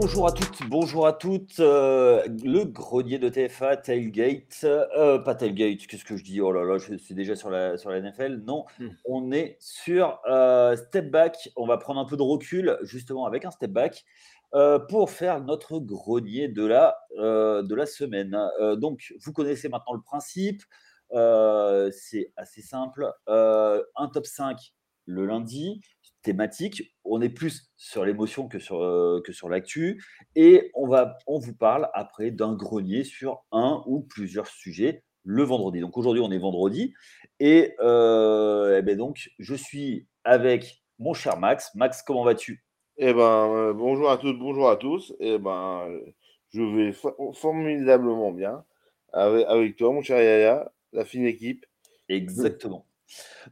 bonjour à toutes, bonjour à toutes. Euh, le grenier de TFA, Tailgate, euh, pas Tailgate, qu'est-ce que je dis? Oh là là, je suis déjà sur la, sur la NFL. Non, Hmm. on est sur euh, Step Back. On va prendre un peu de recul, justement, avec un Step Back, pour faire notre grenier de la, de la semaine. Donc, vous connaissez maintenant le principe. C'est assez simple. Un top 5 le lundi, thématique. On est plus sur l'émotion que sur, euh, que sur l'actu. Et on, va, on vous parle après d'un grenier sur un ou plusieurs sujets le vendredi. Donc aujourd'hui, on est vendredi. Et, euh, eh ben donc, je suis avec mon cher Max. Max, comment vas-tu? Eh ben, euh, bonjour à toutes, bonjour à tous. Eh ben, je vais fo- formidablement bien avec, avec toi, mon cher Yaya, la fine équipe. Exactement.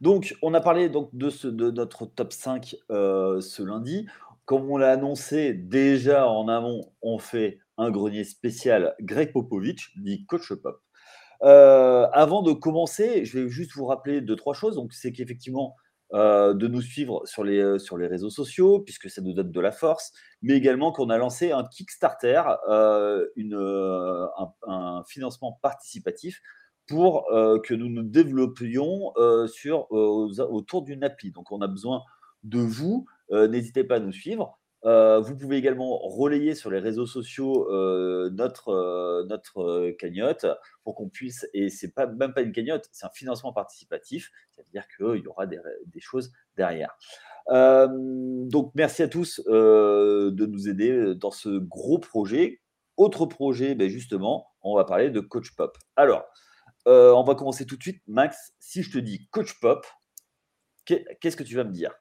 Donc, on a parlé donc de, notre top 5 euh, ce lundi. Comme on l'a annoncé déjà en amont, on fait un grenier spécial Greg Popovich, dit Coach Pop. Euh, avant de commencer, je vais juste vous rappeler deux, trois choses. Donc, c'est qu'effectivement, euh, de nous suivre sur les, sur les réseaux sociaux, puisque ça nous donne de la force, mais également qu'on a lancé un Kickstarter, une, un, un financement participatif pour euh, que nous nous développions euh, sur, euh, autour d'une appli. Donc, on a besoin de vous. N'hésitez pas à nous suivre. Vous pouvez également relayer sur les réseaux sociaux notre, notre cagnotte pour qu'on puisse, et c'est pas, même pas une cagnotte, c'est un financement participatif, c'est-à-dire qu'il y aura des, choses derrière. Donc, merci à tous de nous aider dans ce gros projet. Autre projet, ben justement, on va parler de Coach Pop. Alors, euh, on va commencer tout de suite. Max, si je te dis Coach Pop, qu'est- qu'est-ce que tu vas me dire?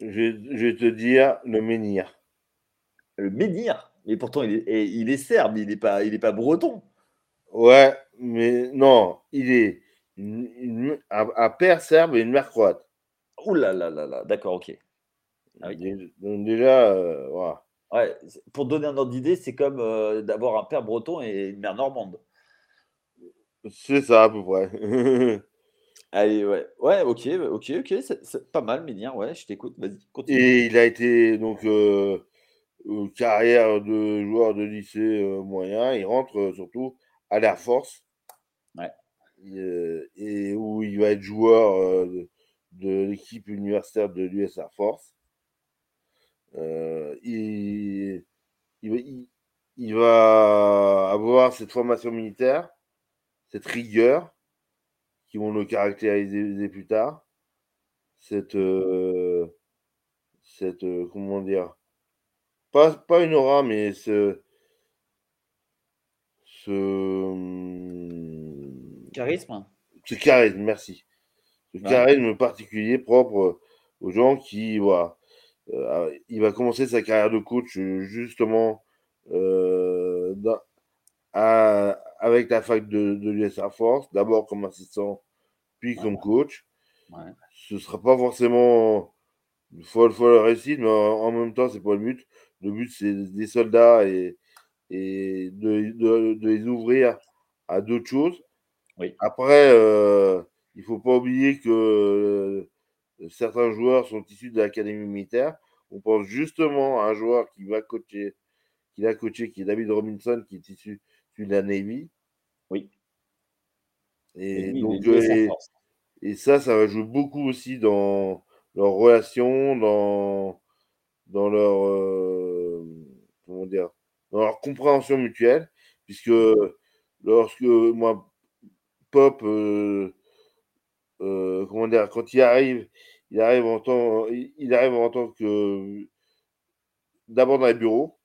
Je, vais- je vais te dire le menhir. Le menhir? Mais pourtant, il est, et il est serbe, il n'est pas, il est pas breton. Ouais, mais non, il est une- une- un, un père serbe et une mère croate. Ouh là là là là, d'accord, ok. Ah oui. Donc déjà, euh, voilà. Ouais, c'est- pour donner un ordre d'idée, c'est comme euh, d'avoir un père breton et une mère normande. C'est ça à peu près. Allez, ouais, ouais, ok, ok, ok, c'est pas mal, menhir, ouais, je t'écoute, vas-y, continue. Et il a été donc euh, euh, carrière de joueur de lycée euh, moyen. Il rentre euh, surtout à l'Air Force. Ouais. Et, et où il va être joueur de, de l'équipe universitaire de l'US Air Force. Il- il va avoir cette formation militaire, cette rigueur qui vont le caractériser plus tard. Cette, euh, cette euh, comment dire, pas, pas une aura, mais ce, ce, hum, Charisme ce charisme, merci. Ce Ouais. charisme particulier propre aux gens qui, voilà, euh, il va commencer sa carrière de coach justement dans- à- avec la fac de, de l'US Air Force, d'abord comme assistant, puis comme coach. Ouais. Ce sera pas forcément une folle, folle réussite, mais en, en même temps, c'est pas le but. Le but, c'est des soldats et, et de, de- de les ouvrir à d'autres choses. Oui. Après, euh, il faut pas oublier que euh, certains joueurs sont issus de l'académie militaire. On pense justement à un joueur qui va coacher, qui a coaché, qui est David Robinson, qui est issu, de la Navy. Oui. Et, donc, et- ça, ça va jouer beaucoup aussi dans leurs relations, dans, dans leur, euh, comment dire, dans leur compréhension mutuelle, puisque lorsque moi, Pop, euh, euh, comment dire, quand il arrive, il arrive en tant, il il arrive en tant que, d'abord dans les bureaux,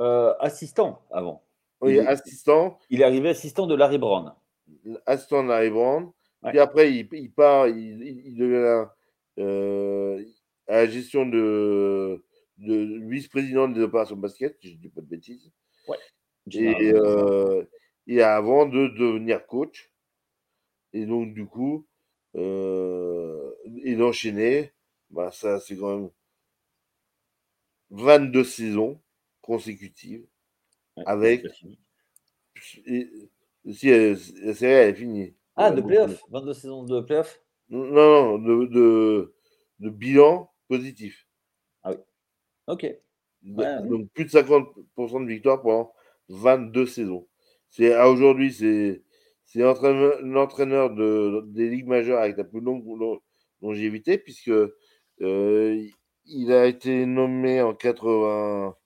Euh, assistant avant. Oui, Il est- assistant, Il est arrivé assistant de Larry Brown. assistant de Larry Brown. Ouais. Puis après, il, il part, il, devient euh, à la gestion de, de vice-président des opérations basket, si je ne dis pas de bêtises. Et, euh, et avant de devenir coach. Et donc, du coup, euh, et d'enchaîner, bah, ça, c'est quand même 22 saisons consécutives Ouais, avec- si la série elle est finie. Ah, de playoff 22 saisons de playoff? Non, non, de, de, de bilan positif. Ok. Donc plus de 50% de victoires pendant 22 saisons. C'est à aujourd'hui, c'est c'est l'entraîneur de, des ligues majeures avec la plus longue longévité, puisque euh, il a été nommé en, 80,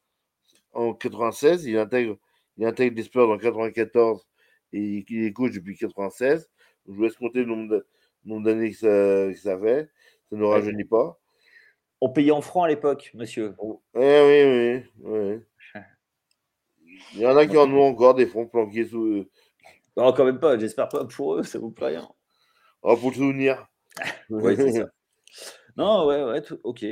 en 96, il intègre, il intègre les Spurs en 94 et il est coach depuis 96. je vous laisse compter le nombre d'années que ça, ça, fait. Ça ne rajeunit pas. On payait en francs à l'époque, monsieur. Eh oui, oui, oui. Il y en a qui en ont encore des fonds planqués sous, non, quand même pas, j'espère pas pour eux, ça vaut pas rien. Oh, pour le souvenir. ouais, c'est ça. Non, ouais, ouais, ok.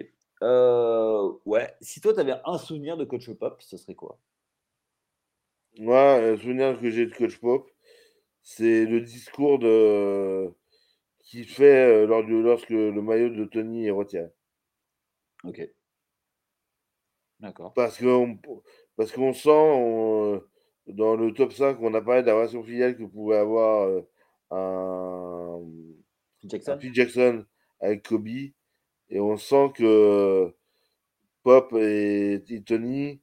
Euh, ouais, si toi, tu avais un souvenir de Coach Pop, ce serait quoi? Moi, un souvenir que j'ai de Coach Pop, c'est le discours de qu'il fait euh, lors de, lorsque le maillot de Tony est retiré. Ok. D'accord. Parce qu'on parce qu'on sent, dans le top 5, on a parlé de la relation filiale que pouvait avoir euh, un, Jackson? Jackson avec Kobe. Et on sent que Pop et, Tony,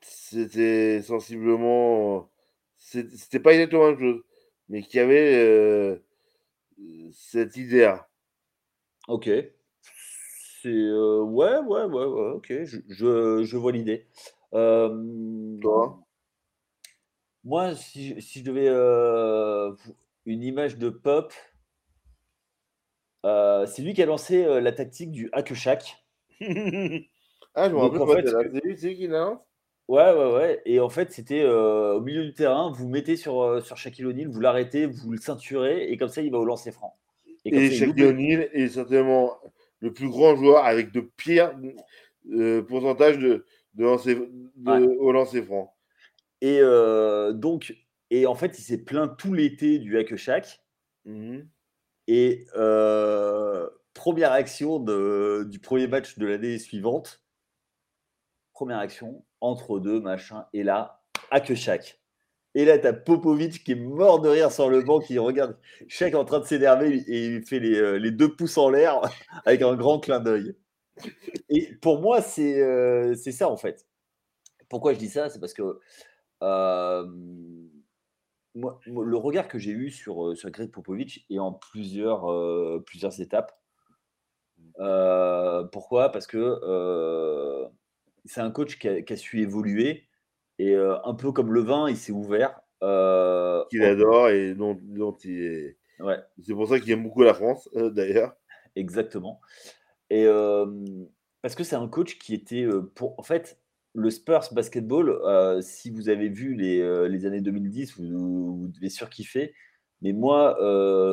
c'était sensiblement. C'était pas exactement la même chose, mais qu'il y avait euh, cette idée-là. Ok. C'est. Euh, ouais, ouais, ouais, ouais, ok. Je, je, je vois l'idée. Euh, moi, si, je devais une image de Pop, euh, c'est lui qui a lancé la tactique du hack shack. ah, je me rappelle pas, c'est lui qui lance Ouais, ouais, ouais. Et en fait, c'était au milieu du terrain, vous mettez sur, sur Shaquille O'Neal, vous l'arrêtez, vous le ceinturez, et comme ça, il va au lancer franc. Et, et Shaquille O'Neal est certainement le plus grand joueur avec de pires pourcentages de, de lancer, de, au lancer franc. Et euh, donc, et en fait, il s'est plaint tout l'été du hack shack. Mhm. Et euh, première action du premier match de l'année suivante, première action, entre deux, machin, et là, hack shack. Et là, tu as Popovic qui est mort de rire sur le banc, qui regarde Shaq en train de s'énerver et il fait les, euh, les, deux pouces en l'air avec un grand clin d'œil. Et pour moi, c'est ça en fait. Pourquoi je dis ça? C'est parce que moi, le regard que j'ai eu sur, sur Greg Popovich est en plusieurs, plusieurs étapes. pourquoi? Parce que c'est un coach qui a, su évoluer et un peu comme le vin, il s'est ouvert. Qu'il adore et dont, il est. Ouais. C'est pour ça qu'il aime beaucoup la France, d'ailleurs. Exactement. Et parce que c'est un coach qui était pour. En fait, le Spurs basketball, si vous avez vu les, les années 2010, vous, vous, devez surkiffer. Mais moi,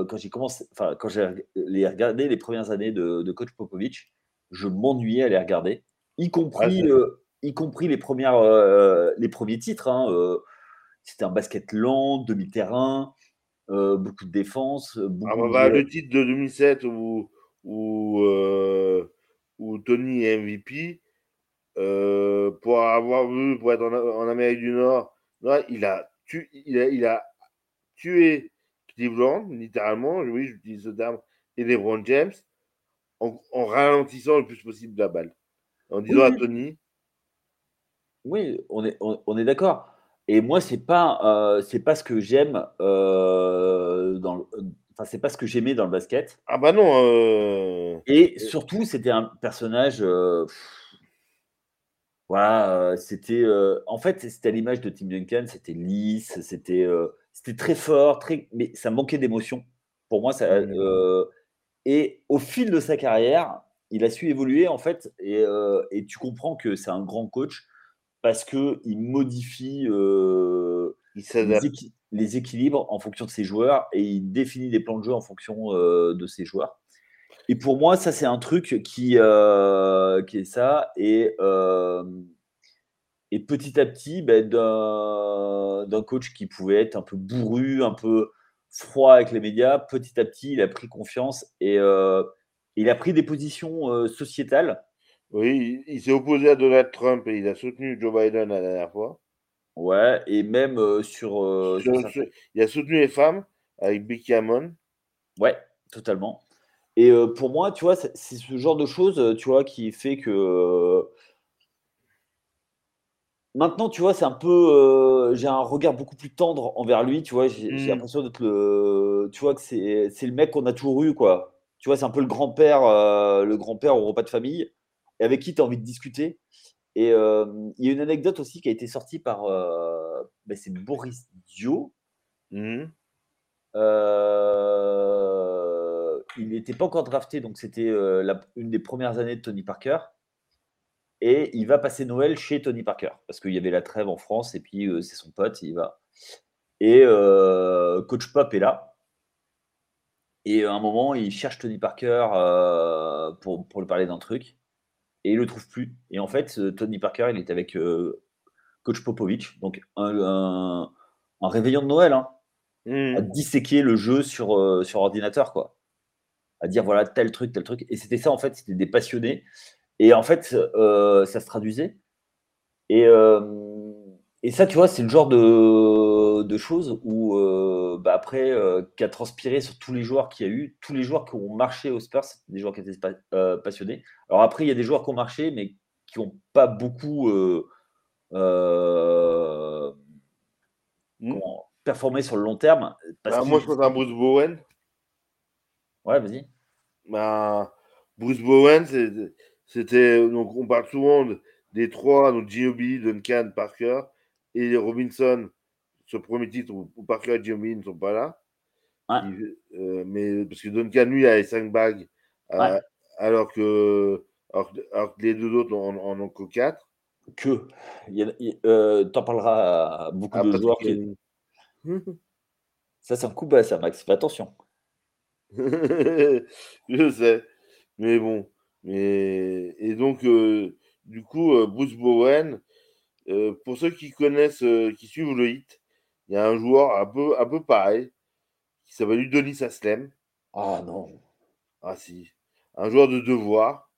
quand j'ai commencé, enfin, quand j'ai regardé les premières années de, coach Popovich, je m'ennuyais à les regarder, y ah, compris, y compris les, premières, les premiers titres. Hein, C'était un basket lent, demi-terrain, beaucoup de défense. Beaucoup ah, bah, Le titre de 2007 où où, euh, Tony est MVP, euh, pour avoir vu, pour être en, Amérique du Nord, il, a il, a, tué Cleveland, littéralement, oui, j'utilise ce terme, et LeBron James, en, ralentissant le plus possible la balle. En disant à Tony. Oui, on est, on, est d'accord. Et moi, c'est pas, euh, c'est pas ce que j'aime euh, dans, c'est pas ce que j'aimais dans le basket. Ah bah non. Euh, Et surtout, c'était un personnage. Euh, voilà, euh, c'était. en fait, c'était à l'image de Tim Duncan. C'était lisse, c'était, c'était très fort, très, mais ça manquait d'émotion. Pour moi, ça. Mmh. et au fil de sa carrière, il a su évoluer en fait, et, et tu comprends que c'est un grand coach parce que il modifie. il les équilibres en fonction de ses joueurs et il définit des plans de jeu en fonction euh, de ses joueurs. Et pour moi, ça, c'est un truc qui, euh, qui est ça. Et, euh, et petit à petit, ben, d'un coach qui pouvait être un peu bourru, un peu froid avec les médias, petit à petit, il a pris confiance et il a pris des positions sociétales. Oui, il s'est opposé à Donald Trump et il a soutenu Joe Biden la dernière fois. Ouais, et même sur. il a soutenu les femmes avec Becky Hammond. Ouais, totalement. Et pour moi, tu vois, c'est ce genre de choses, tu vois, qui fait que Maintenant, tu vois, c'est un peu, j'ai un regard beaucoup plus tendre envers lui, tu vois? J'ai Mmh. l'impression d'être le tu vois, que c'est le mec qu'on a toujours eu, quoi. Tu vois, c'est un peu le grand-père, le grand-père au repas de famille et avec qui tu as envie de discuter et il y a une anecdote aussi qui a été sortie par, bah, c'est Boris Dio. Mmh mh. Il n'était pas encore drafté, donc c'était, la une des premières années de Tony Parker. Et il va passer Noël chez Tony Parker parce qu'il y avait la trêve en France et puis, heu, c'est son pote, il va. Et heu, coach Pop est là. Et à un moment, il cherche Tony Parker, pour pour lui parler d'un truc et il le trouve plus. Et en fait, Tony Parker, il était avec, coach Popovich, donc un un un réveillon de Noël, hein, à Mmh. Mh. disséquer le jeu sur, sur ordinateur, quoi. À dire voilà tel truc, tel truc et c'était ça en fait, c'était des passionnés et en fait, heu, ça se traduisait et hem et ça, tu vois, c'est le genre de de choses où, heu, bah, après, qui a transpiré sur tous les joueurs qu'il y a eu. Tous les joueurs qui ont marché aux Spurs, des joueurs qui étaient passionnés. Alors après, il y a des joueurs qui ont marché, mais qui ont pas beaucoup, Mmh. comment performé sur le long terme, parce Bah, moi, je pense à Bruce Bowen. Ouais, vas-y. Bah, Bruce Bowen, c'était donc on parle souvent de des 3, donc Ginobili, Duncan, Parker et Robinson. Ce 1er titre où où Parker et Ginobili ne sont pas là. Ouais. Il heu, mais parce que Duncan, lui, a les 5 bagues, Ouais. heu, alors que alors que alors que les 2 autres en en ont que 4. Que. Il y a il heu, tu en parleras à beaucoup Ah, de Patrick joueurs qui. Ça, c'est un coup bas ça, Max, fais attention. Je sais, mais bon, mais et donc heu, du coup, heu, Bruce Bowen, heu, pour ceux qui connaissent, qui suivent le Heat, il y a un joueur un peu un peu pareil, qui s'appelle Udonis Haslem. Ah non! Ah si, un joueur de devoir,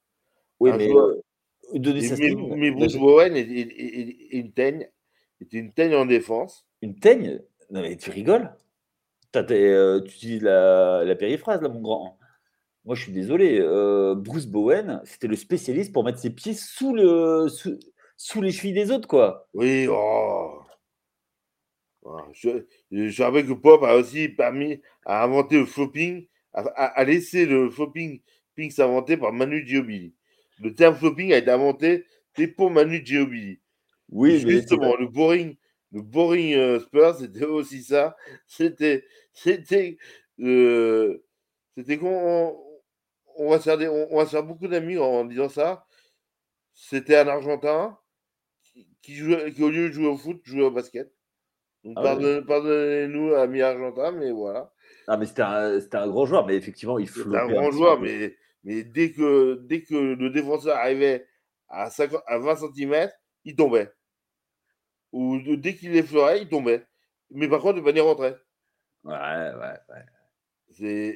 Oui, mais joueur Udonis et mais Bruce Bowen est est est est une teigne, était une teigne en défense. Une teigne? Non mais tu rigoles? Tu as tu utilises la la périphrase là, mon grand. Moi, je suis désolé, heu, Bruce Bowen, c'était le spécialiste pour mettre ses pieds sous le sous sous les chevilles des autres, quoi. Oui, oh! Voilà, je rappelle que Pop a aussi permis a inventé le flopping, a a a laissé le flopping ping s'inventer par Manu Ginobili. Le terme flopping a été inventé, sais, pour Manu Ginobili. Oui, mais c'est Justement, le boring le boring, heu, Spurs, c'était aussi ça. C'était c'était, heu, c'était qu'on on va se faire des on on va se faire beaucoup d'amis en disant ça. C'était un argentin qui qui jouait qui au lieu de jouer au foot, jouait au basket. Donc ah pardonnez-nous amis argentins, mais voilà. Ah mais c'était un c'était un grand joueur, mais effectivement, il C'était un grand joueur, peu. mais mais dès que dès que le défenseur arrivait à 50 à 20 centimètres, il tombait. Ou de dès qu'il l'effleurait, il tombait. Mais par contre, le panier rentrait. Ouais, ouais, ouais.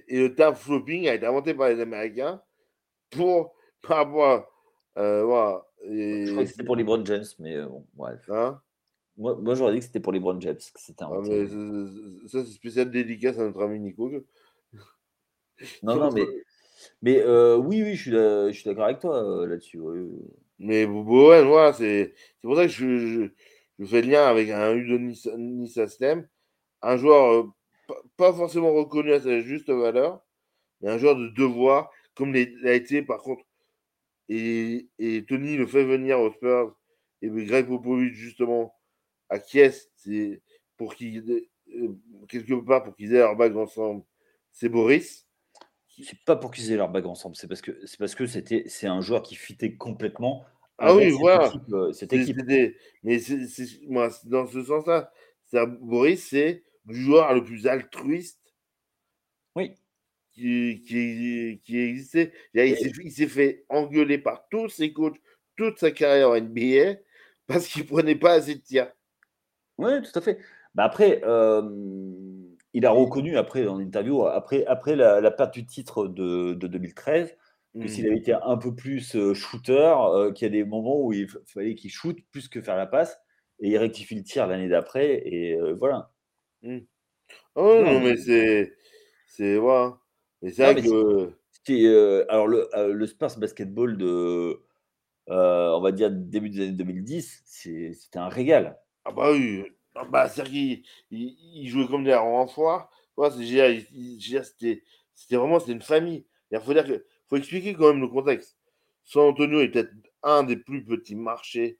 Et le terme flopping a été inventé par les Américains pour par rapport heu, voilà Je crois que c'était pour LeBron James, mais heu, bon, bref. hein? Moi moi, j'aurais dit que c'était pour LeBron James que c'était Ah mais ça c'est spécial dédicace à notre ami Nico. non, non, mais mais heu, oui, oui, je suis d'accord avec toi, là-dessus, oui. Mais Bowen, voilà, c'est c'est pour ça que je je je fais le lien avec un Udonis Haslem, un joueur, heu, pas forcément reconnu à sa juste valeur, mais un joueur de devoir, comme l'a été par contre et Tony le fait venir aux Spurs et Greg Popovich justement acquiesce, c'est pour qu'ils heu, quelque part pour qu'ils aient leur bague ensemble, c'est Boris C'est pas pour qu'ils aient leur bague ensemble, c'est parce que c'est parce que c'était c'est un joueur qui fitait complètement ah oui, voilà, équipe, heu, cette équipe. mais c'est moi, dans ce sens-là. Boris, c'est le joueur le plus altruiste Oui qui qui qui ait existé. Et il s'est fait engueuler par tous ses coachs toute sa carrière en NBA parce qu'il prenait pas assez de tirs. ouais, tout à fait. Bah, après, il a reconnu après en interview, après après la la perte du titre de de 2013, que mmh, s'il avait été un peu plus, shooter, qu'il y a des moments où il fallait qu'il shoot plus que faire la passe et il rectifie le tir l'année d'après et voilà. mmh. Ouais, Non, non, mais c'est c'est voilà. Mais c'est vrai c'est que alors le, le Spurs basketball de, on va dire début des années 2010, c'est c'était un régal. Ah bah oui, ah bah, c'est-à-dire qu'ils ils ils jouaient comme des renforts. Ouais, c'est génial, c'était c'était vraiment c'était une famille. Il faut dire que faut expliquer quand même le contexte. San Antonio est peut-être un des plus petits marchés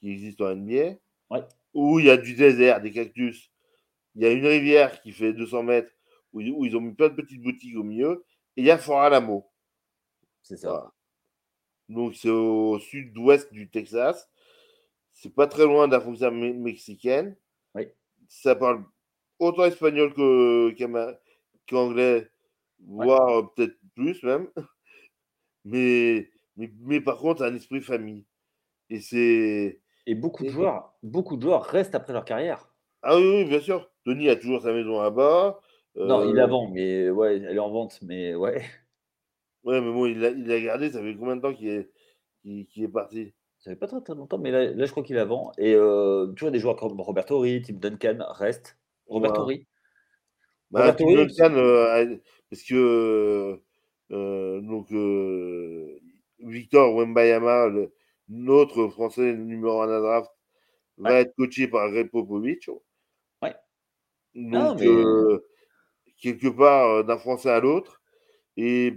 qui existent en NBA, Ouais, où il y a du désert, des cactus. Il y a une rivière qui fait 200 mètres où ils où ils ont mis plein de petites boutiques au milieu et il y a Fort Alamo. c'est ça. Voilà. Donc c'est au sud-ouest du Texas. C'est pas très loin de la frontière me mexicaine. Oui. Ça parle autant espagnol qu'anglais, voire, heu, peut-être plus même. Mais mais mais par contre, un esprit famille et c'est Et beaucoup de joueurs beaucoup de joueurs restent après leur carrière. ah oui, oui, bien sûr. Tony a toujours sa maison là-bas, Non, il la heu, vend, mais ouais, elle est en vente, mais ouais, ouais, mais bon, il l'a il l'a gardé, ça fait combien de temps qu'il est qu'il qu'il est parti? ça fait pas très, très longtemps, mais là là, je crois qu'il la vend et heu, tu vois des joueurs comme Roberto Horry, Tim Duncan restent. Roberto Voilà. Horry Bah, Roberto Tim Horry, Duncan, heu, a parce que, donc heu, Victor Wembanyama, le notre Français numéro 1 de la draft, ouais, va être coaché par Greg Popovich. ouais. Donc mais heu, quelque part, d'un Français à l'autre et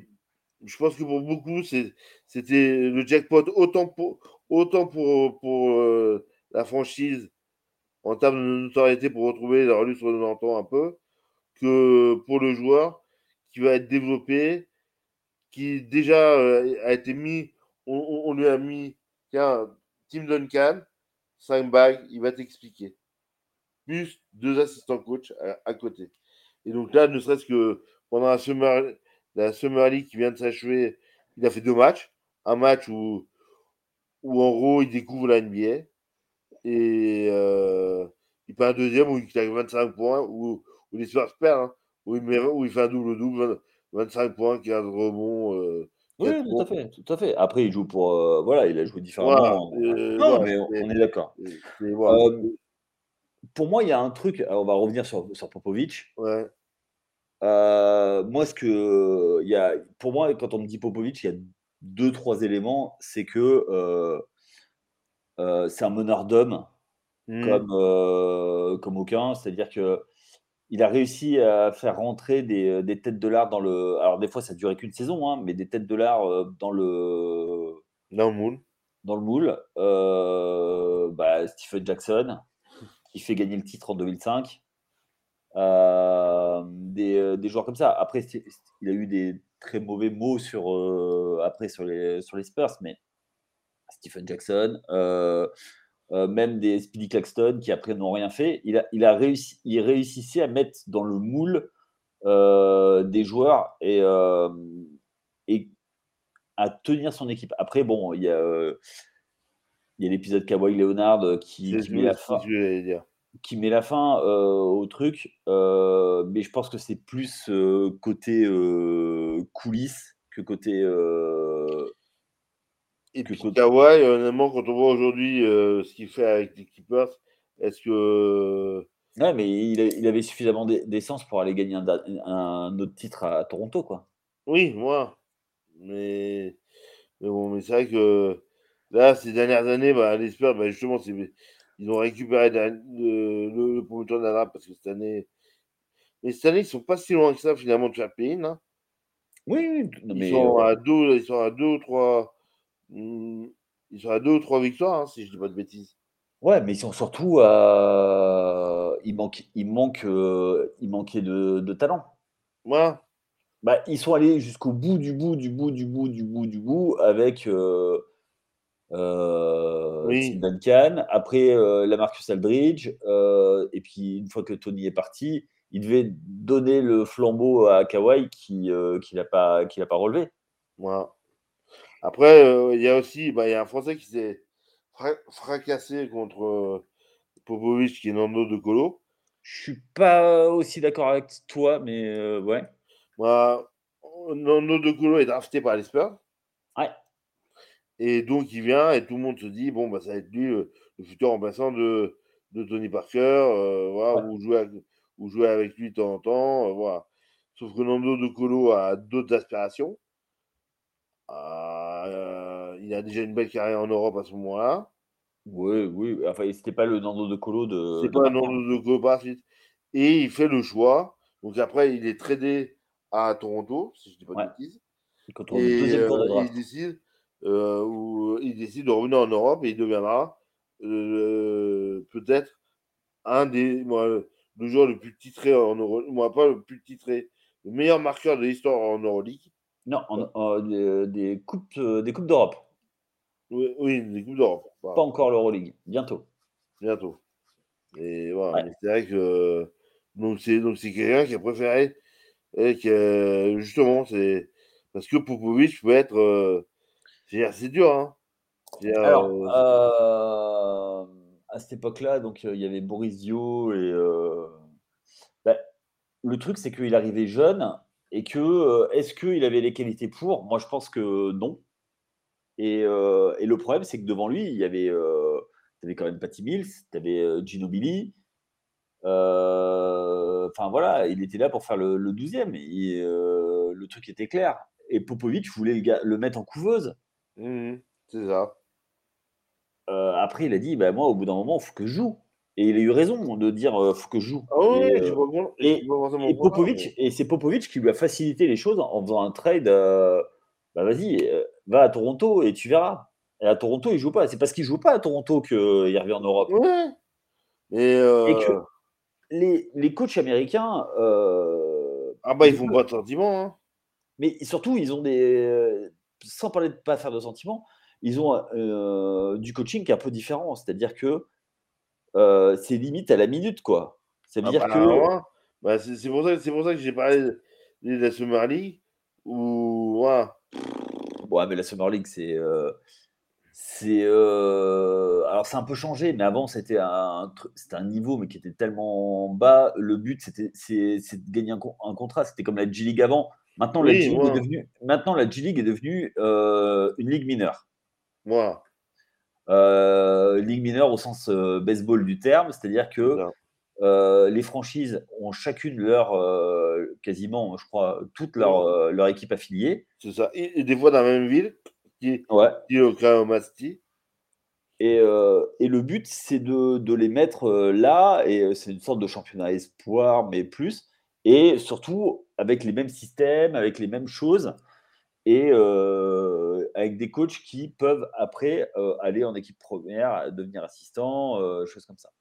je pense que pour beaucoup, c'était le jackpot autant pour autant pour, pour, la franchise en termes de notoriété pour retrouver leur lustre d'antan un peu, que pour le joueur qui va être développé, qui déjà, heu, a été mis on lui a mis: «Tiens, Tim Duncan, 5 bagues, il va t'expliquer». Plus 2 assistants coach à côté et donc là, ne serait-ce que pendant la summer la summer league qui vient de s'achever, il a fait 2 matchs. Un match où où en gros, il découvre la NBA et heu, il fait un deuxième où il claque 25 points, où les Spurs perdent, hein, où il où il fait un double-double, 25 points, 15 rebonds, heu, oui, 4 oui, tout à fait, tout à fait. Après, il joue pour, heu, voilà, il a joué Voilà, différemment. heu, Non, voilà, mais on on est d'accord. voilà, pour moi, il y a un truc, alors on va revenir sur sur Popovic. ouais. Heu, moi, ce que il y a pour moi, quand on me dit Popovic, il y a deux, trois éléments. C'est que, heu, c'est un meneur d'hommes Mmh. comme, comme aucun. C'est-à-dire qu'il a réussi à faire rentrer des, heu, des têtes de l'art dans le alors des fois, ça a duré qu'une saison, hein, mais des têtes de l'art, heu, dans le Dans le moule. dans le moule. Heu, bah, Stephen Jackson, qui fait gagner le titre en 2005. Hem, des, joueurs comme ça. Après, il a eu des très mauvais mots sur, heu, après sur les sur les Spurs, mais Stephen Jackson, heu, même des Speedy Claxton qui après n'ont rien fait. Il a il a réussi il réussissait à mettre dans le moule, heu, des joueurs et hem et à tenir son équipe. Après bon, il y a, heu, il y a l'épisode Kawhi Leonard, qui met la fin. Qui met la fin, au truc, mais je pense que c'est plus, côté, coulisses que côté, Et puis Kawhi, honnêtement, quand on voit aujourd'hui, heu, ce qu'il fait avec les Clippers, est-ce que ouais, mais il a il avait suffisamment d'e d'essence pour aller gagner un autre titre à Toronto, quoi. oui, moi, mais mais bon, mais c'est vrai que là, ces dernières années, bah, les Spurs, bah, justement, ils ont récupéré le le le 1er tour de la parce que cette année mais cette année, ils sont pas si loin que ça finalement de faire play-in, hein. Oui, oui, non Ils sont heu, à 2 ils sont à 2 ou 3 mmh, ils sont à 2 ou 3 victoires, hein, si je dis pas de bêtises. ouais, mais ils sont surtout à il manque il manque, heu, il manquait de de talent. Moi? Bah, ils sont allés jusqu'au bout du bout, du bout, du bout, du bout, du bout avec, Heu, Tim oui, Duncan, après, heu, LaMarcus Aldridge, heu et puis une fois que Tony est parti, il devait donner le flambeau à Kawhi qui, heu, qui l'a pas qui l'a pas relevé. moi Après, heu, il y a aussi, bah, y a un Français qui s'est fra fracassé contre, heu, Popovic, qui est Nando De Colo. Je suis pas aussi d'accord avec toi, mais, heu, ouais. Bah, Nando De Colo est drafté par les Spurs Ouais, et donc il vient et tout le monde se dit: «Bon, bah, ça va être lui, le futur remplaçant de de Tony Parker», voilà, ouais, ou jouer avec ou jouer avec lui de temps en temps, voilà. Sauf que Nando De Colo a d'autres aspirations. Euh, il a déjà une belle carrière en Europe à ce moment-là. Oui, oui, enfin, c'était pas le Nando De Colo de C'est pas maintenant. Nando De Colo par suite et il fait le choix. Donc après, il est tradé à Toronto, si je dis pas de bêtises Quand on et 2e tour de heu, il décide, heu, ou il décide de revenir en Europe et il deviendra, heu, peut-être un des moi, le joueur le plus titré en Euro moi pas le plus titré, le meilleur marqueur de l'histoire en Euroleague. Non, en en des des coupes, des coupes d'Europe. Oui, oui, des coupes d'Europe, Pas voilà. encore l'Euroleague, bientôt. Bientôt et voilà, Ouais. mais c'est vrai que donc c'est donc c'est quelqu'un qui a préféré et que justement, c'est parce que Popovich peut être, dire, c'est dur, hein. Dire, Alors, hem, à cette époque-là, donc il y avait Boris Dio et bah, le truc, c'est qu'il arrivait jeune et que, est-ce qu'il avait les qualités pour? Moi, je pense que non et heu et le problème, c'est que devant lui, il y avait, avais quand même Patty Mills, tu avais, heu, Ginobili, heu, enfin voilà, il était là pour faire le le 12e et le truc était clair et Popovich voulait le mettre en couveuse. Mmh mh. C'est ça. Après il a dit: «Bah, moi, au bout d'un moment, il faut que je joue» et il a eu raison de dire, heu: «Faut que je joue» Ah et je et mais c'est Popovich qui lui a facilité les choses en faisant un trade, bah, vas-y, va à Toronto et tu verras et à Toronto, il joue pas. C'est parce qu'il joue pas à Toronto qu'il revient en Europe Ouais, mais et que les les coachs américains, heu, Ah bah, ils peuvent pas de sentiments, hein. mais surtout, ils ont des, sans parler de pas faire de sentiments, ils ont, heu, du coaching qui est un peu différent. C'est-à-dire que, c'est limite à la minute, quoi. Ça veut Ah dire bah, que ouais, bah, c'est pour ça c'est pour ça que j'ai parlé de de la Summer League où voilà. Ouais, mais la Summer League, c'est, c'est, heu, alors a un peu changé, mais avant, c'était un un niveau, mais qui était tellement bas. Le but, c'était c'est c'est de gagner un un contrat. C'était comme la G League avant. Maintenant, la Oui, G League est devenue maintenant, la G League est devenue, une ligue mineure. voilà, Heu, ligue mineure au sens, baseball du terme, c'est-à-dire c'est que, heu, les franchises ont chacune leur, heu, quasiment, je crois, toute leur, heu, leur équipe affiliée. c'est ça. Et et des fois dans la même ville qui est Ouais. qui est et et le but, c'est de de les mettre, là et c'est une sorte de championnat espoir, mais plus. Et surtout avec les mêmes systèmes, avec les mêmes choses et avec des coachs qui peuvent après, aller en équipe première, devenir assistants, heu, choses comme ça.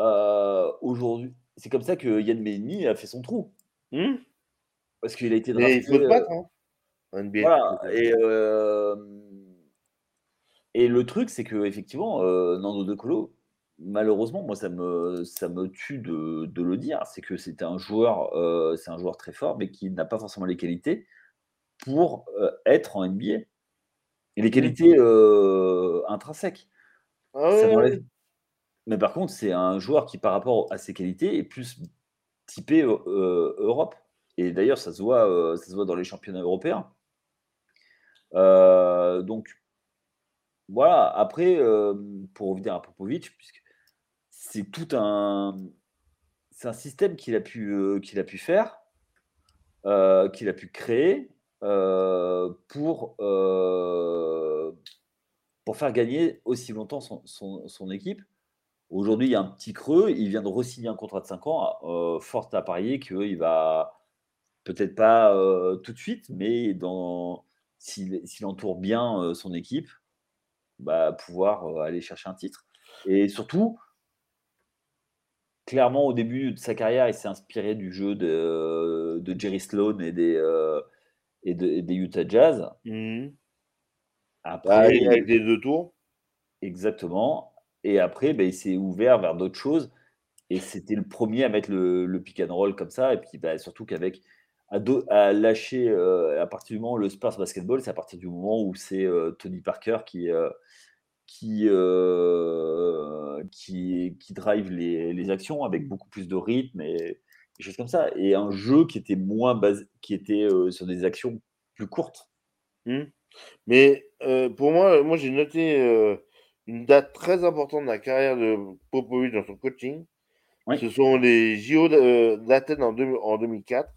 Heu, aujourd'hui c'est comme ça que Ian Mahinmi a fait son trou. Mmh, Parce qu'il a été mais il drafté, faut battre, hein, voilà faire ça. et et le truc, c'est qu'effectivement, heu, Nando De Colo, malheureusement, moi, ça me ça me tue de de le dire, c'est que c'était un joueur, c'est un joueur très fort, mais qui n'a pas forcément les qualités pour, être en NBA et les Mmh. qualités, intrinsèques. Ah Ça mais par contre, c'est un joueur qui, par rapport à ses qualités, est plus typé, Europe et d'ailleurs, ça se voit, ça se voit dans les championnats européens. Donc voilà, après, pour revenir à Popovic, puisque c'est tout un un système qu'il a pu, a pu faire, qu'il a pu créer, pour, pour faire gagner aussi longtemps son son équipe. Aujourd'hui, il y a un petit creux, il vient de re-signer un contrat de 5 ans, heu, fort à parier qu'il va peut-être pas, heu, tout de suite, mais dans s'il entoure bien, heu, son équipe, bah, pouvoir, heu, aller chercher un titre et surtout, clairement, au début de sa carrière, il s'est inspiré du jeu de de Jerry Sloan et des, heu et de et des Utah Jazz. mmh Après, avec il les 2 tours. exactement et après, beh, il s'est ouvert vers d'autres choses et c'était le premier à mettre le le pick and roll comme ça et puis, bah, surtout qu'avec à lâcher, heu, à partir du moment où le Spurs basketball, c'est à partir du moment où c'est, heu, Tony Parker qui, heu qui, qui drive les les actions avec beaucoup plus de rythme et des choses comme ça et un jeu qui était moins basé qui était, sur des actions plus courtes. Mmh. Mais pour moi, moi j'ai noté, une date très importante dans la carrière de Popovic dans son coaching. Oui, Ce sont les JO de d'Athènes en en 2004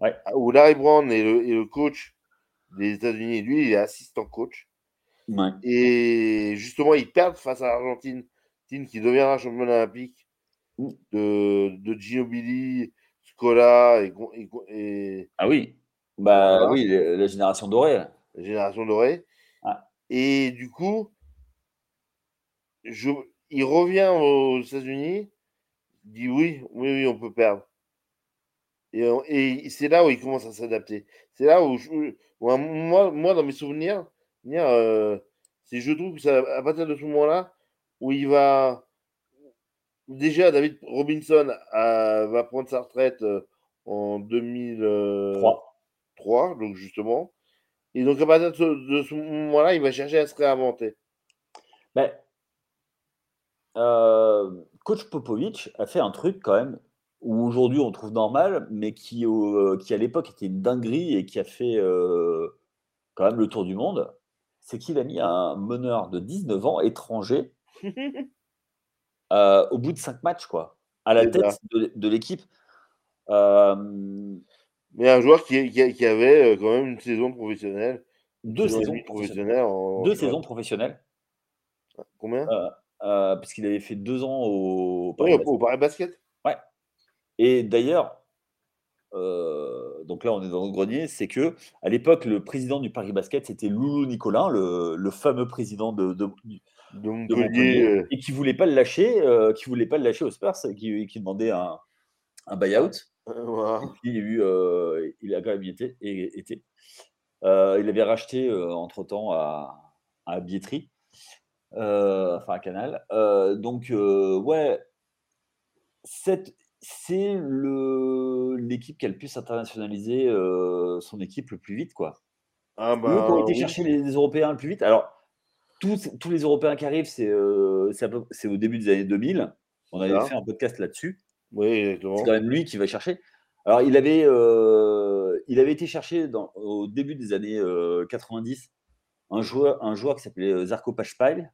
Ouais. Où Larry Brown est le, est le coach des États-Unis. Lui, il est assistant coach. Ouais. Et justement, ils perdent face à l'Argentine, qui deviendra champion olympique Mm. de, de Ginobili, Scola et, et- et Ah oui. Bah Voilà. oui, la génération dorée. la génération dorée. Ah. Et du coup, je, il revient aux États-Unis, il dit oui, oui, oui, on peut perdre. Et, c'est là où il commence à s'adapter. C'est là où, je- moi, moi, moi, dans mes souvenirs, euh, c'est je trouve que c'est à, partir de ce moment-là où il va. Déjà, David Robinson a- va prendre sa retraite euh, en 2003, Trois. donc justement. Et donc, à partir de ce, de ce moment-là, il va chercher à se réinventer. Ben, euh, coach Popovic a fait un truc quand même où aujourd'hui on trouve normal, mais qui, au- qui à l'époque était une dinguerie et qui a fait euh, quand même le tour du monde. C'est qu'il a mis un meneur de 19 ans étranger euh, au bout de 5 matchs, quoi, à la tête de, de l'équipe. Euh, Mais un joueur qui, qui, qui avait euh, quand même une saison professionnelle. deux saisons professionnelles. En, Deux saisons professionnelles, Combien? Euh, parce qu'il avait fait deux ans au Paris Oui, Basket. au, Paris Basket. Ouais. Et d'ailleurs, euh, donc là on est dans le grenier, c'est que à l'époque le président du Paris Basket c'était Loulou Nicolin, le, le fameux président de, de- Montpellier. Euh, et qui voulait pas le lâcher, euh, qui voulait pas le lâcher aux Spurs, qui, qui demandait un, un buyout. il, y a eu, euh, il a quand même été. il avait racheté entre temps à, à Billetterie, euh, enfin à Canal. Euh, donc, euh, ouais, c'est le- l'équipe qui a le plus internationalisé euh, son équipe le plus vite, quoi. Ah C'est eux qui ont bah été chercher les, les Européens le plus vite. Alors, tous, tous les Européens qui arrivent, c'est au début des années 2000. On avait fait un podcast là-dessus. Oui, C'est quand même lui qui va chercher. Alors, il avait, euh, il avait été cherché dans- au début des années euh, 90 un joueur, un joueur qui s'appelait Zarko Pashpal.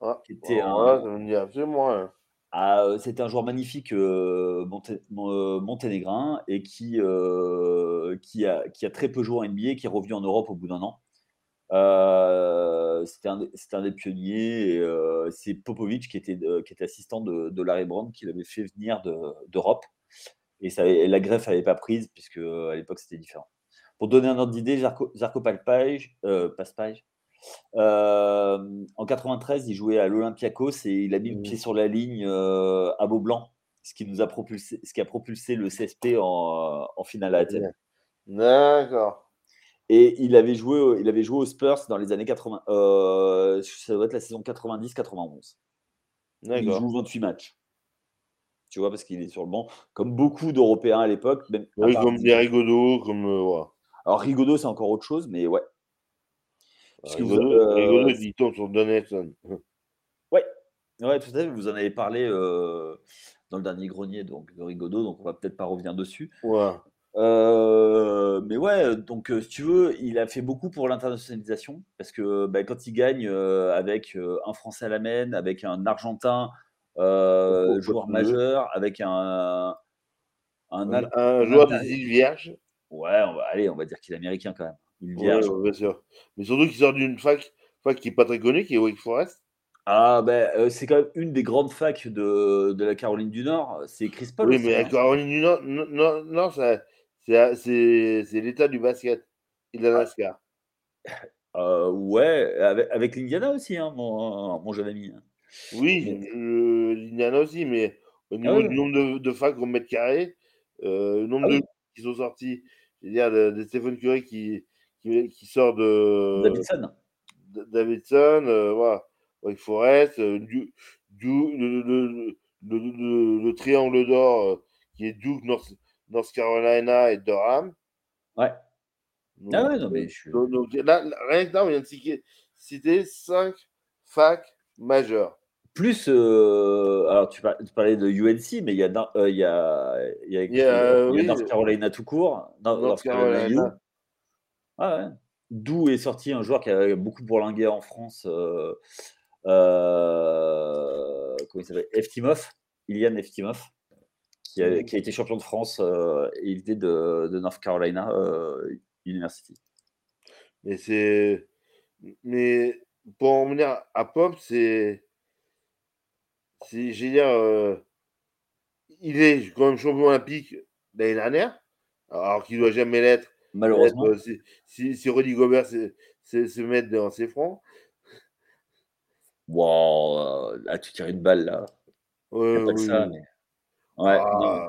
Ah, qui était alors un- là, ça me dit absolument rien. Ah, euh, C'était un joueur magnifique euh, monté- mon- euh, monténégrin et qui, euh, qui, a, qui a très peu joué en NBA, qui est revenu en Europe au bout d'un an. Euh, C'était un, des- c'était un des pionniers. et, euh, C'est Popovic qui était, qui était assistant de, de Larry Brown qui l'avait fait venir de- d'Europe. Et, ça, et la greffe n'avait pas prise, puisque euh, à l'époque c'était différent. Pour donner un ordre d'idée, Zarko, Zarko Palpage, euh, Paspage, euh, en 93, il jouait à l'Olympiakos et il a mis le Mhm. pied sur la ligne euh, à Beaublanc, ce qui nous a propulsé, ce qui a propulsé le CSP en, en finale à Athènes. D'accord. Et il avait joué, il avait joué aux Spurs dans les années 80. euh, ça doit être la saison 90-91. Il joue 28 matchs. Tu vois, parce qu'il est sur le banc, comme beaucoup d'Européens à l'époque. même Oui, comme des rigodos, comme. voilà. Alors Rigaudot, c'est encore autre chose, mais ouais. Parce que vous- Rigodo, euh, Rigodo, il tombe sur Donaldson. Ouais, ouais, tout à fait. Vous en avez parlé euh, dans le dernier grenier donc, de Rigaudot, donc on va peut-être pas revenir dessus. Euh, mais ouais, donc euh, si tu veux, il a fait beaucoup pour l'internationalisation parce que bah, quand il gagne euh, avec euh, un Français à la main, avec un Argentin euh, joueur majeur, avec un, un, joueur des îles Vierges. ouais, on va, allez, on va dire qu'il est américain quand même. Il Ouais, vierge. ouais, bien sûr. Mais surtout qu'il sort d'une fac, fac qui est pas très connue, qui est Wake Forest. Ah ben euh, c'est quand même une des grandes facs de, de la Caroline du Nord. C'est Chris Paul. Oui, mais hein. à Caroline du Nord, non, non, c'est l'état du basket et de la NASCAR. Euh, ouais, avec, avec l'Indiana aussi, hein, mon, mon jeune ami. Oui, Mais- je- l'Indiana aussi, mais au niveau ouais. du nombre de, de facs au mètre carré, euh, le nombre Ah oui. de qui sont sortis, je veux dire, de, de Stephen Curry qui, qui, qui sort de Davidson. de- Davidson, euh, voilà, Wake Forest, euh, du, du- le, le- le- le- le- le triangle d'or euh, qui est Duke, North, North Carolina et Durham. Ouais. Donc, Ah ouais, non, mais euh, je suis- donc- donc, là, rien que là, on vient de citer, citer cinq facs majeures. Plus, euh, alors tu, par- tu parlais de UNC, mais il y a, Nor- euh, il y a, il y a, Il y a, il y a oui, North Carolina tout court. Nor- North North. Carolina. Ah ouais. D'où est sorti un joueur qui a beaucoup bourlingué en France. Euh, euh, comment il s'appelle? Eftimov. Ilian Eftimov. qui a, qui a été champion de France et il était de, de North Carolina University. Mais c'est. Mais pour en venir à Pop, c'est. C'est, j'ai dire, il est quand même champion olympique l'année dernière, alors qu'il ne doit jamais l'être. Malheureusement. si, si, Rudy Gobert se, se, met dans ses fronts. Wow, là, tu tires une balle, là. Ouais, oui. ça, mais... ouais, ah,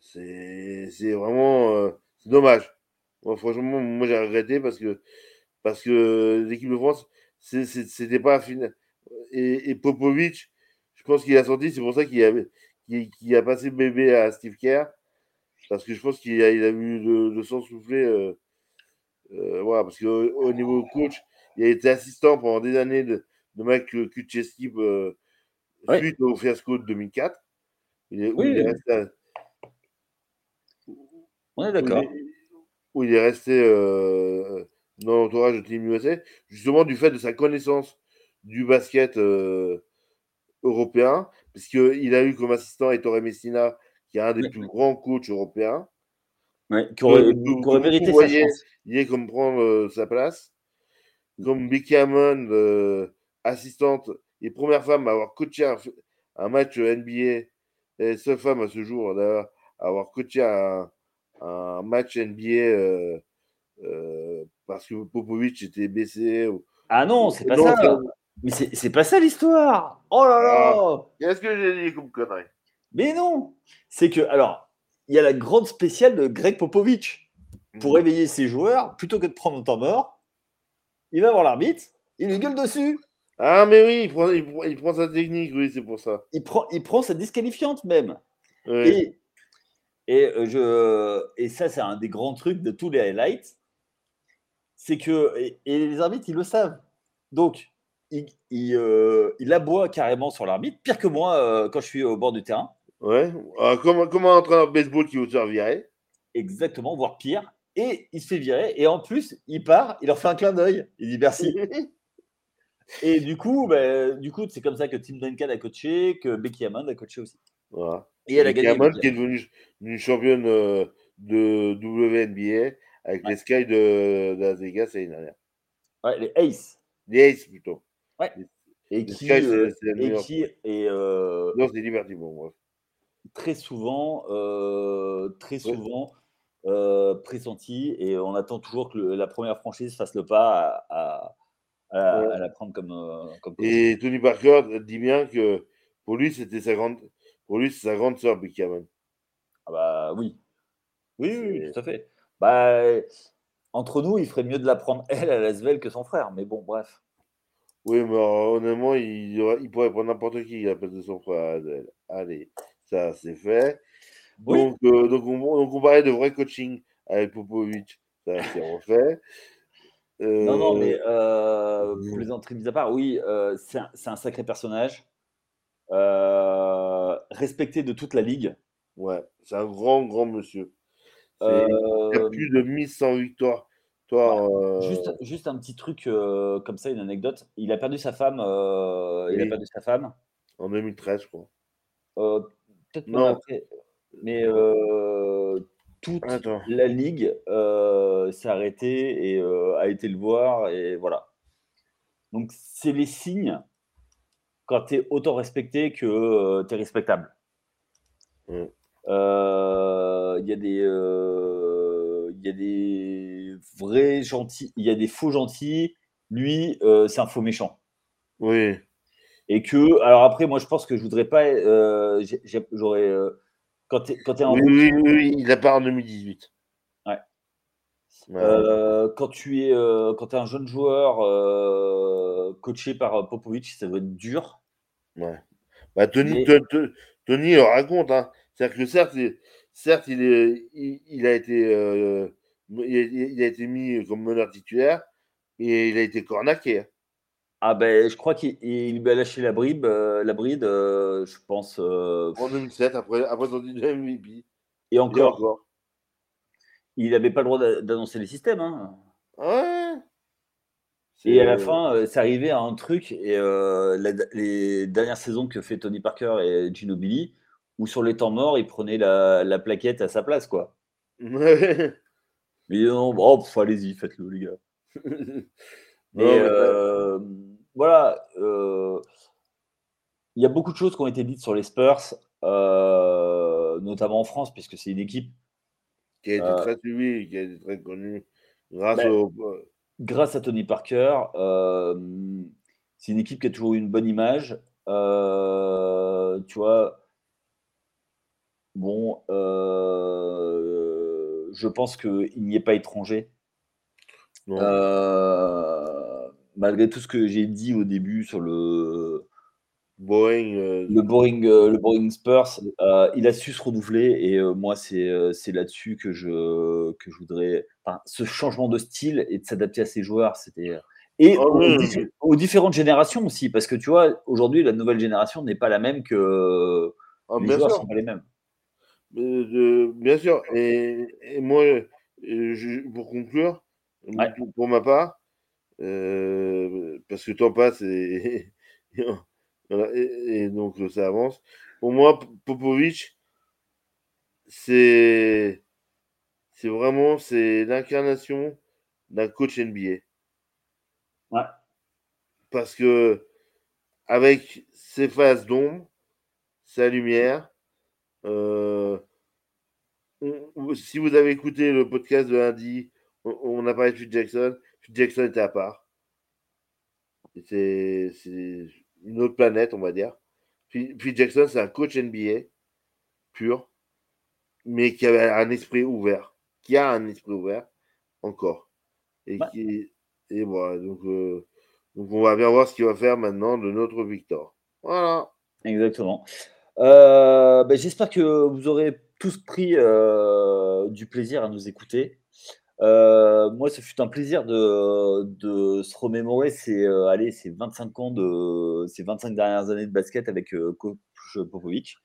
c'est vraiment. c'est dommage franchement, moi j'ai regretté parce que, parce que l'équipe de France, c'était pas final. Et, et, Popovic, je pense qu'il a sorti, c'est pour ça qu'il a, a passé bébé à Steve Kerr. Parce que je pense qu'il a, il a vu le, sang souffler. Euh, euh, voilà, parce qu'au au niveau coach, il a été assistant pendant des années de, de Mike Kucheski euh, suite au fiasco de 2004. Il est, oui, il est resté On est d'accord où il est resté euh, dans l'entourage de Team USA, justement du fait de sa connaissance du basket euh, européen, puisqu'il a eu comme assistant Ettore Messina, qui est un des plus grands coachs européens. Ouais, qui aurait, mérité sa chance. Il est comme prendre euh, sa place. Comme Becky Hammond, assistante et première femme à avoir coaché un, match NBA, et seule femme à ce jour d'ailleurs à avoir coaché un, un match NBA euh, euh, parce que Popovic était baissé. Ah non, c'est pas ça. Mais c'est pas ça l'histoire. Oh là là ah, Qu'est-ce que j'ai dit comme connerie? Mais non C'est que, alors, il y a la grande spéciale de Greg Popovic. Pour mhm. réveiller ses joueurs, plutôt que de prendre un temps mort, il va voir l'arbitre, il lui gueule dessus. Ah, mais oui, il prend, il prend, sa technique, oui, c'est pour ça. Il prend, il prend sa disqualifiante même. Et et, euh, je, et ça, c'est un des grands trucs de tous les highlights. C'est que, et, les arbitres, ils le savent. Donc, il, il, euh, il aboie carrément sur l'arbitre, pire que moi euh, quand je suis au bord du terrain. Ouais, comme, comme un entraîneur de baseball qui veut se faire virer? Exactement, voire pire. Et il se fait virer. Et en plus, il part, il leur fait un clin d'œil. Il dit merci. et du coup, ben, du coup, c'est comme ça que Tim Duncan a coaché, que Becky Hammond a coaché aussi. Voilà. Et elle a gagné. qui est devenue une championne euh, de WNBA avec les Sky de, de Las Vegas l'année dernière. Ouais, les Ace. Les Ace plutôt. Ouais. et, qui, Sky, euh, et qui. Euh, non, c'est Liberty, bon, bref. Très souvent, euh, très souvent pressenti et on attend toujours que la première franchise fasse le pas à, à, à, la prendre comme, comme. Et Tony Parker dit bien que pour lui, c'était sa grande pour lui, c'est sa grande sœur, Ah bah oui. Oui, oui, tout à fait. Bah, entre nous, il ferait mieux de la prendre, elle, à Lasvel que son frère. Mais bon, bref. Oui, mais honnêtement, il, pourrait prendre n'importe qui à la place de son frère. Allez, ça, c'est fait. Donc, euh, donc, on, parlait de vrai coaching avec Popovic. Ça, c'est refait. Non, non, mais euh, pour les entrées mis à part, oui, euh, c'est un, sacré personnage. Euh, respecté de toute la ligue. Ouais, c'est un grand, grand monsieur. Il a euh, plus de 1100 victoires. Toi, euh, juste, juste un petit truc comme ça, une anecdote. Il a perdu sa femme. Il a perdu sa femme. En 2013, je crois. Peut-être pas après. Mais toute la ligue s'est arrêtée et a été le voir. Et voilà. Donc, c'est les signes quand tu es autant respecté que euh, tu es respectable. Mm. Euh, il y, a des, euh, y a des vrais gentils, il y a des faux gentils. Lui, c'est un faux méchant. Oui. Et que, alors après, moi, je pense que je voudrais pas. J'aurais. quand tu es, en. Oui, oui, oui, il a pas en 2018. Ouais. quand tu es, quand es un jeune joueur coaché par Popovic, ça doit être dur. Ouais. Bah, Tony, Tony raconte, hein. C'est-à-dire que certes, il, certes, il, est, il, a été, euh, il, a, été mis comme meneur titulaire et il a été cornaqué. Ah ben, je crois qu'il a lâché la bride, euh, la bride, euh, je pense. En 2007, après, après son MVP. Et encore. Il n'avait pas le droit d'annoncer les systèmes. Hein. Ouais. Et à la fin, euh, c'est arrivé à un truc, et euh, les dernières saisons que fait Tony Parker et Gino Billy, où sur les temps morts, il prenait la, la plaquette à sa place, quoi. Ouais. Mais non, bon, pff, allez-y, faites-le, les gars. Mais euh, voilà, euh, il y a beaucoup de choses qui ont été dites sur les Spurs, euh, notamment en France, puisque c'est une équipe, qui a été très suivi, qui a été très connu grâce Ben, au. grâce à Tony Parker, c'est une équipe qui a toujours eu une bonne image. Tu vois, bon, je pense qu'il n'y est pas étranger. Non. Euh, malgré tout ce que j'ai dit au début sur le, Boeing. euh, le boring, euh, le boring Spurs, euh, il a su se renouveler et euh, moi c'est c'est là-dessus que je que je voudrais. Enfin, ce changement de style et de s'adapter à ses joueurs, c'était et Ah aux, oui, différentes générations aussi, parce que tu vois aujourd'hui la nouvelle génération n'est pas la même que ah, les joueurs sûr. sont pas les mêmes. Bien sûr. Et, et moi, je- pour conclure, Ouais. pour ma part, euh, parce que le temps passe et, et, voilà, et- et donc euh, ça avance. Pour moi, Popovic, c'est c'est vraiment c'est l'incarnation d'un coach NBA. Ouais. Parce que avec ses phases d'ombre, sa lumière, euh, on- si vous avez écouté le podcast de lundi, on, on a parlé de Jackson. Jackson était à part. C'est une autre planète, on va dire. Phil Jackson, c'est un coach NBA pur, mais qui avait un esprit ouvert, qui a un esprit ouvert encore. Et, Ouais. qui, et voilà, donc, euh, donc on va bien voir ce qu'il va faire maintenant de notre Victor. Voilà. Exactement. Euh, ben, J'espère que vous aurez tous pris euh, du plaisir à nous écouter. Euh, moi, ce fut un plaisir de, de se remémorer ces, euh, allez, ces 25 ans de ces 25 dernières années de basket avec euh, coach Popovic.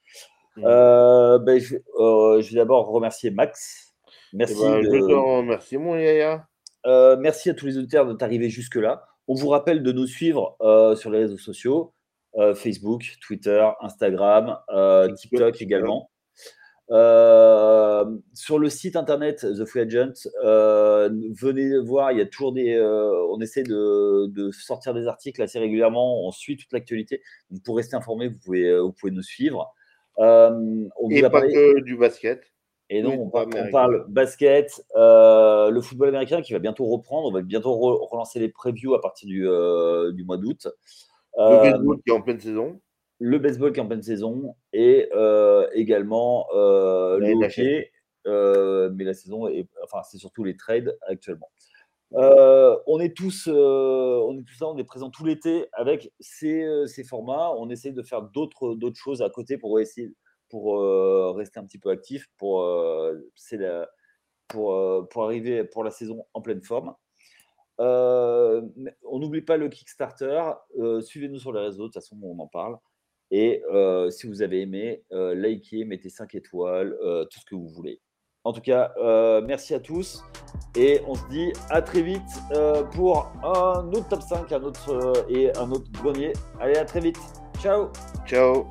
Euh, ben, je, vais- euh, je vais d'abord remercier Max. Eh Merci. ben, de- Je te remercie, mon Yaya. euh, merci à tous les auditeurs d'être arrivés jusque-là. On vous rappelle de nous suivre euh, sur les réseaux sociaux euh, Facebook, Twitter, Instagram, euh, TikTok. également. Euh, sur le site internet The Free Agent, euh, venez voir, il y a toujours des. euh, on essaie de, de sortir des articles assez régulièrement, on suit toute l'actualité. Donc, Pour rester informé, vous pouvez, vous pouvez nous suivre. On Et pas parlé- que du basket. et non, Oui, on, pas par- on parle basket, le football américain qui va bientôt reprendre. On va bientôt re- relancer les previews à partir du, du mois d'août. Le baseball qui est en pleine saison. Le baseball qui est en pleine saison et euh, également euh, le hockey. euh, mais la saison, est, enfin, c'est surtout les trades actuellement. Euh, on est tous, on est tous là, on est présent tout l'été avec ces, ces formats. On essaie de faire d'autres, d'autres choses à côté pour essayer, pour rester un petit peu actif, pour, c'est la- pour, pour arriver pour la saison en pleine forme. Euh, on n'oublie pas le Kickstarter. euh, Suivez-nous sur les réseaux, de toute façon, on en parle. Et euh, si vous avez aimé, euh, likez, mettez 5 étoiles, euh, tout ce que vous voulez. En tout cas, merci à tous. Et on se dit à très vite pour un autre top 5 un autre, et un autre grenier. Allez, à très vite. Ciao Ciao.